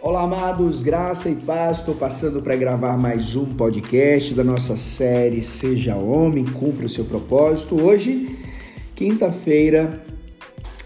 Olá, amados, graça e paz. Estou passando para gravar mais um podcast da nossa série Seja Homem, Cumpra o seu propósito. Hoje, quinta-feira,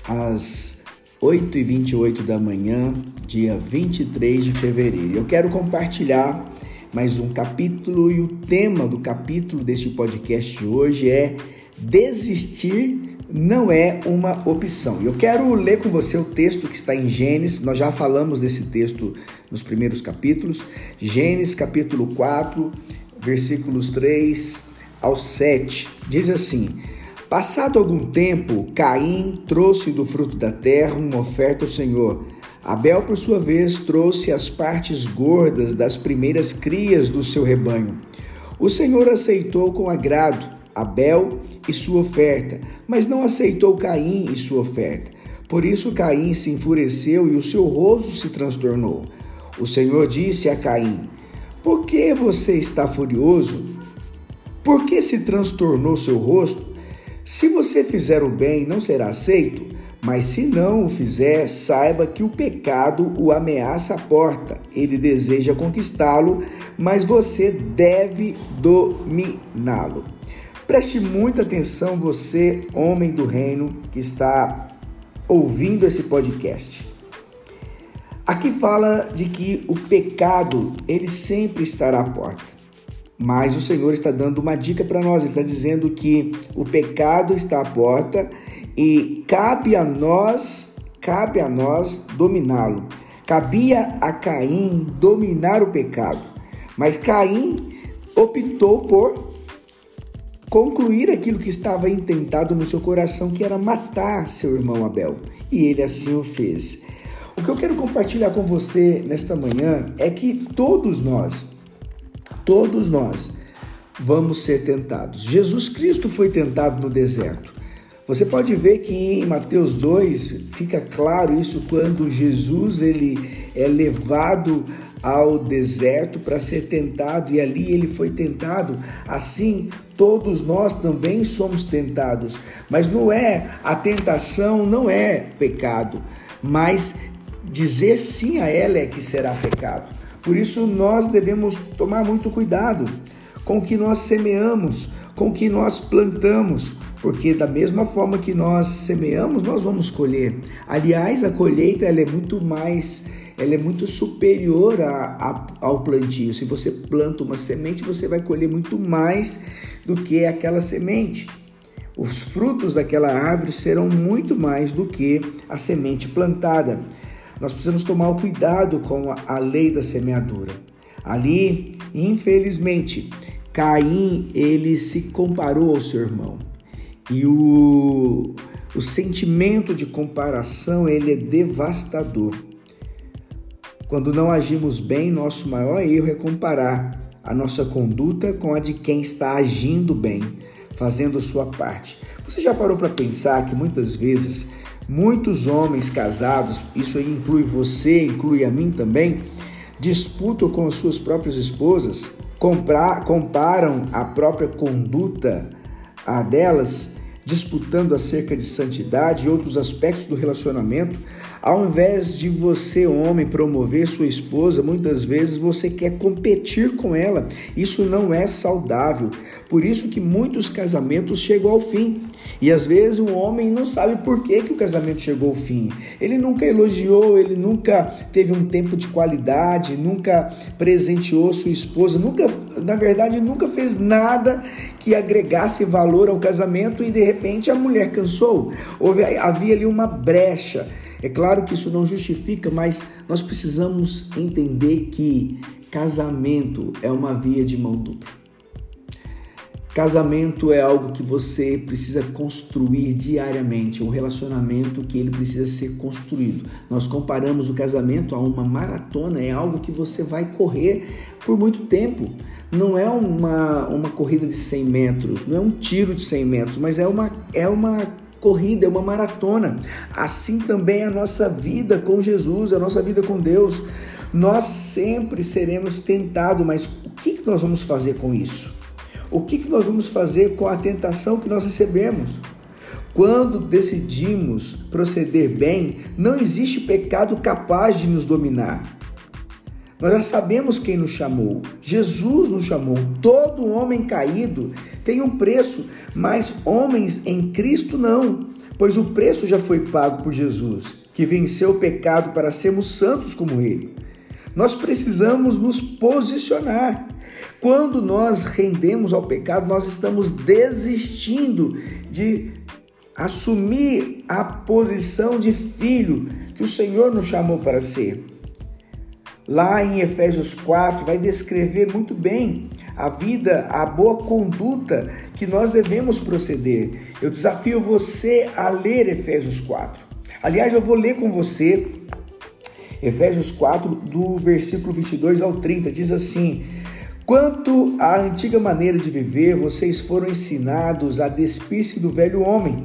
às 8h28 da manhã, dia 23 de fevereiro. Eu quero compartilhar mais um capítulo e o tema do capítulo deste podcast de hoje é Desistir não é uma opção. Eu quero ler com você o texto que está em Gênesis, nós já falamos desse texto nos primeiros capítulos. Gênesis capítulo 4, versículos 3 ao 7. Diz assim: Passado algum tempo, Caim trouxe do fruto da terra uma oferta ao Senhor. Abel, por sua vez, trouxe as partes gordas das primeiras crias do seu rebanho. O Senhor aceitou com agrado Abel e sua oferta, mas não aceitou Caim e sua oferta. Por isso Caim se enfureceu e o seu rosto se transtornou. O Senhor disse a Caim: Por que você está furioso? Por que se transtornou seu rosto? Se você fizer o bem, não será aceito, mas se não o fizer, saiba que o pecado o ameaça à porta. Ele deseja conquistá-lo, mas você deve dominá-lo. Preste muita atenção, você, homem do reino, que está ouvindo esse podcast. Aqui fala de que o pecado, ele sempre estará à porta. Mas o Senhor está dando uma dica para nós, ele está dizendo que o pecado está à porta e cabe a nós, cabe a nós dominá-lo. Cabia a Caim dominar o pecado, mas Caim optou por concluir aquilo que estava intentado no seu coração, que era matar seu irmão Abel. E ele assim o fez. O que eu quero compartilhar com você nesta manhã é que todos nós, todos nós, vamos ser tentados. Jesus Cristo foi tentado no deserto. Você pode ver que em Mateus 2 fica claro isso quando Jesus ele é levado ao deserto para ser tentado e ali ele foi tentado. Assim, todos nós também somos tentados. Mas não é a tentação não é pecado, mas dizer sim a ela é que será pecado. Por isso nós devemos tomar muito cuidado com o que nós semeamos, com o que nós plantamos, porque da mesma forma que nós semeamos, nós vamos colher. Aliás, a colheita ela é muito mais ela é muito superior a, a, ao plantio. Se você planta uma semente, você vai colher muito mais do que aquela semente. Os frutos daquela árvore serão muito mais do que a semente plantada. Nós precisamos tomar o cuidado com a, a lei da semeadura. Ali, infelizmente, Caim ele se comparou ao seu irmão. E o, o sentimento de comparação ele é devastador. Quando não agimos bem, nosso maior erro é comparar a nossa conduta com a de quem está agindo bem, fazendo sua parte. Você já parou para pensar que muitas vezes muitos homens casados, isso aí inclui você, inclui a mim também, disputam com as suas próprias esposas, comprar, comparam a própria conduta a delas, disputando acerca de santidade e outros aspectos do relacionamento, ao invés de você, homem, promover sua esposa, muitas vezes você quer competir com ela. Isso não é saudável. Por isso que muitos casamentos chegam ao fim. E às vezes o homem não sabe por que, que o casamento chegou ao fim. Ele nunca elogiou, ele nunca teve um tempo de qualidade, nunca presenteou sua esposa, nunca, na verdade, nunca fez nada que agregasse valor ao casamento e de repente a mulher cansou. Houve, havia ali uma brecha. É claro que isso não justifica, mas nós precisamos entender que casamento é uma via de mão dupla. Casamento é algo que você precisa construir diariamente, um relacionamento que ele precisa ser construído. Nós comparamos o casamento a uma maratona, é algo que você vai correr por muito tempo. Não é uma, uma corrida de 100 metros, não é um tiro de 100 metros, mas é uma, é uma corrida, é uma maratona. Assim também é a nossa vida com Jesus, a nossa vida com Deus. Nós sempre seremos tentados, mas o que, que nós vamos fazer com isso? O que, que nós vamos fazer com a tentação que nós recebemos? Quando decidimos proceder bem, não existe pecado capaz de nos dominar. Nós já sabemos quem nos chamou. Jesus nos chamou. Todo homem caído tem um preço, mas homens em Cristo não, pois o preço já foi pago por Jesus, que venceu o pecado para sermos santos como ele. Nós precisamos nos posicionar. Quando nós rendemos ao pecado, nós estamos desistindo de assumir a posição de filho que o Senhor nos chamou para ser. Lá em Efésios 4 vai descrever muito bem a vida, a boa conduta que nós devemos proceder. Eu desafio você a ler Efésios 4. Aliás, eu vou ler com você Efésios 4, do versículo 22 ao 30, diz assim: Quanto à antiga maneira de viver, vocês foram ensinados a despir-se do velho homem,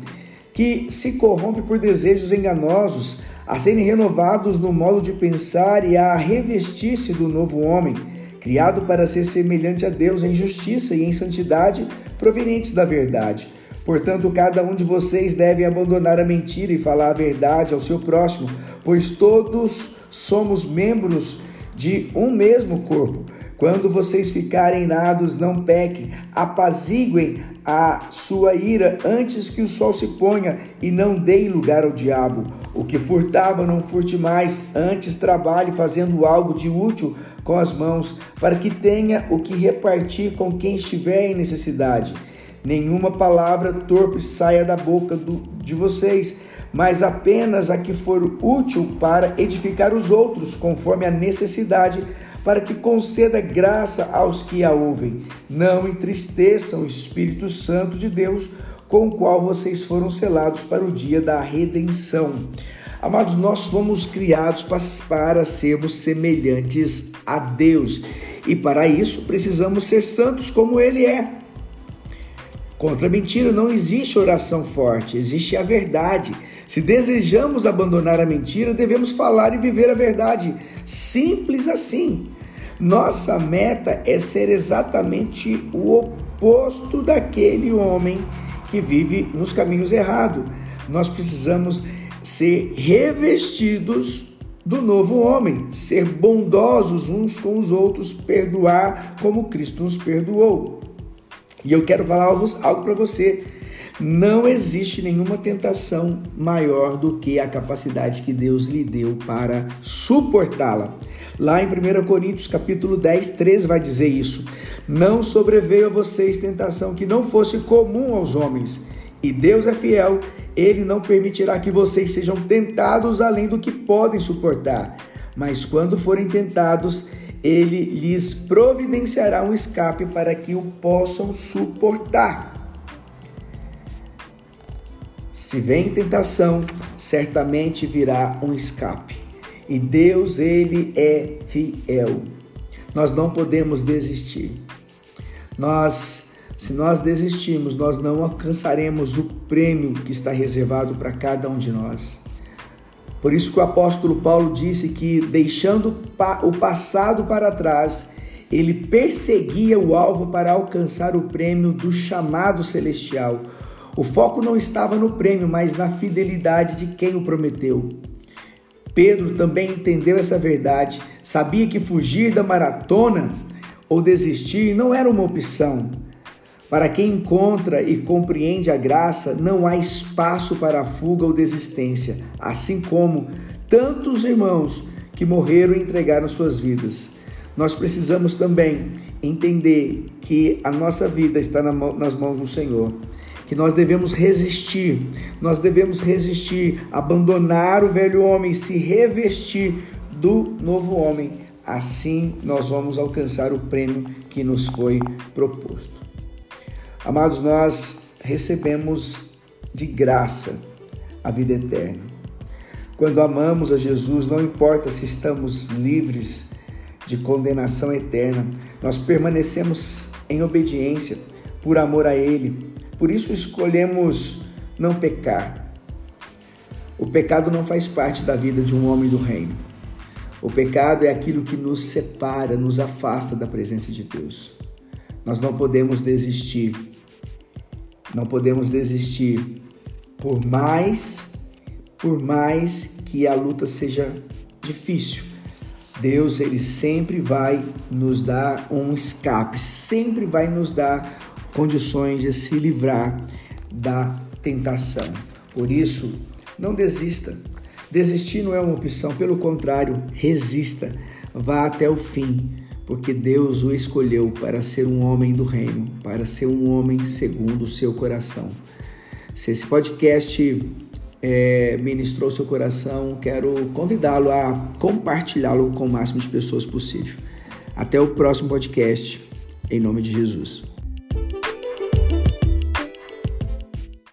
que se corrompe por desejos enganosos, a serem renovados no modo de pensar e a revestir-se do novo homem, criado para ser semelhante a Deus em justiça e em santidade provenientes da verdade. Portanto, cada um de vocês deve abandonar a mentira e falar a verdade ao seu próximo, pois todos somos membros de um mesmo corpo. Quando vocês ficarem irados, não pequem, apaziguem a sua ira antes que o sol se ponha e não deem lugar ao diabo. O que furtava, não furte mais, antes trabalhe fazendo algo de útil com as mãos, para que tenha o que repartir com quem estiver em necessidade nenhuma palavra torpe saia da boca do, de vocês, mas apenas a que for útil para edificar os outros, conforme a necessidade, para que conceda graça aos que a ouvem. Não entristeçam o Espírito Santo de Deus, com o qual vocês foram selados para o dia da redenção. Amados, nós fomos criados para sermos semelhantes a Deus e para isso precisamos ser santos como Ele é. Contra a mentira não existe oração forte, existe a verdade. Se desejamos abandonar a mentira, devemos falar e viver a verdade. Simples assim. Nossa meta é ser exatamente o oposto daquele homem que vive nos caminhos errados. Nós precisamos ser revestidos do novo homem, ser bondosos uns com os outros, perdoar como Cristo nos perdoou. E eu quero falar algo para você. Não existe nenhuma tentação maior do que a capacidade que Deus lhe deu para suportá-la. Lá em 1 Coríntios capítulo 10, 13 vai dizer isso. Não sobreveio a vocês tentação que não fosse comum aos homens. E Deus é fiel, ele não permitirá que vocês sejam tentados além do que podem suportar. Mas quando forem tentados, ele lhes providenciará um escape para que o possam suportar. Se vem tentação, certamente virá um escape. E Deus, ele é fiel. Nós não podemos desistir. Nós, se nós desistirmos, nós não alcançaremos o prêmio que está reservado para cada um de nós. Por isso que o apóstolo Paulo disse que, deixando o passado para trás, ele perseguia o alvo para alcançar o prêmio do chamado celestial. O foco não estava no prêmio, mas na fidelidade de quem o prometeu. Pedro também entendeu essa verdade, sabia que fugir da maratona ou desistir não era uma opção, para quem encontra e compreende a graça, não há espaço para fuga ou desistência, assim como tantos irmãos que morreram e entregaram suas vidas. Nós precisamos também entender que a nossa vida está nas mãos do Senhor, que nós devemos resistir, nós devemos resistir, abandonar o velho homem, se revestir do novo homem. Assim nós vamos alcançar o prêmio que nos foi proposto. Amados, nós recebemos de graça a vida eterna. Quando amamos a Jesus, não importa se estamos livres de condenação eterna, nós permanecemos em obediência por amor a Ele. Por isso escolhemos não pecar. O pecado não faz parte da vida de um homem do reino. O pecado é aquilo que nos separa, nos afasta da presença de Deus. Nós não podemos desistir não podemos desistir por mais por mais que a luta seja difícil. Deus ele sempre vai nos dar um escape, sempre vai nos dar condições de se livrar da tentação. Por isso, não desista. Desistir não é uma opção, pelo contrário, resista, vá até o fim, porque Deus o escolheu para ser um homem do reino, para ser um homem segundo o seu coração. Se esse podcast é, ministrou seu coração, quero convidá-lo a compartilhá-lo com o máximo de pessoas possível. Até o próximo podcast, em nome de Jesus.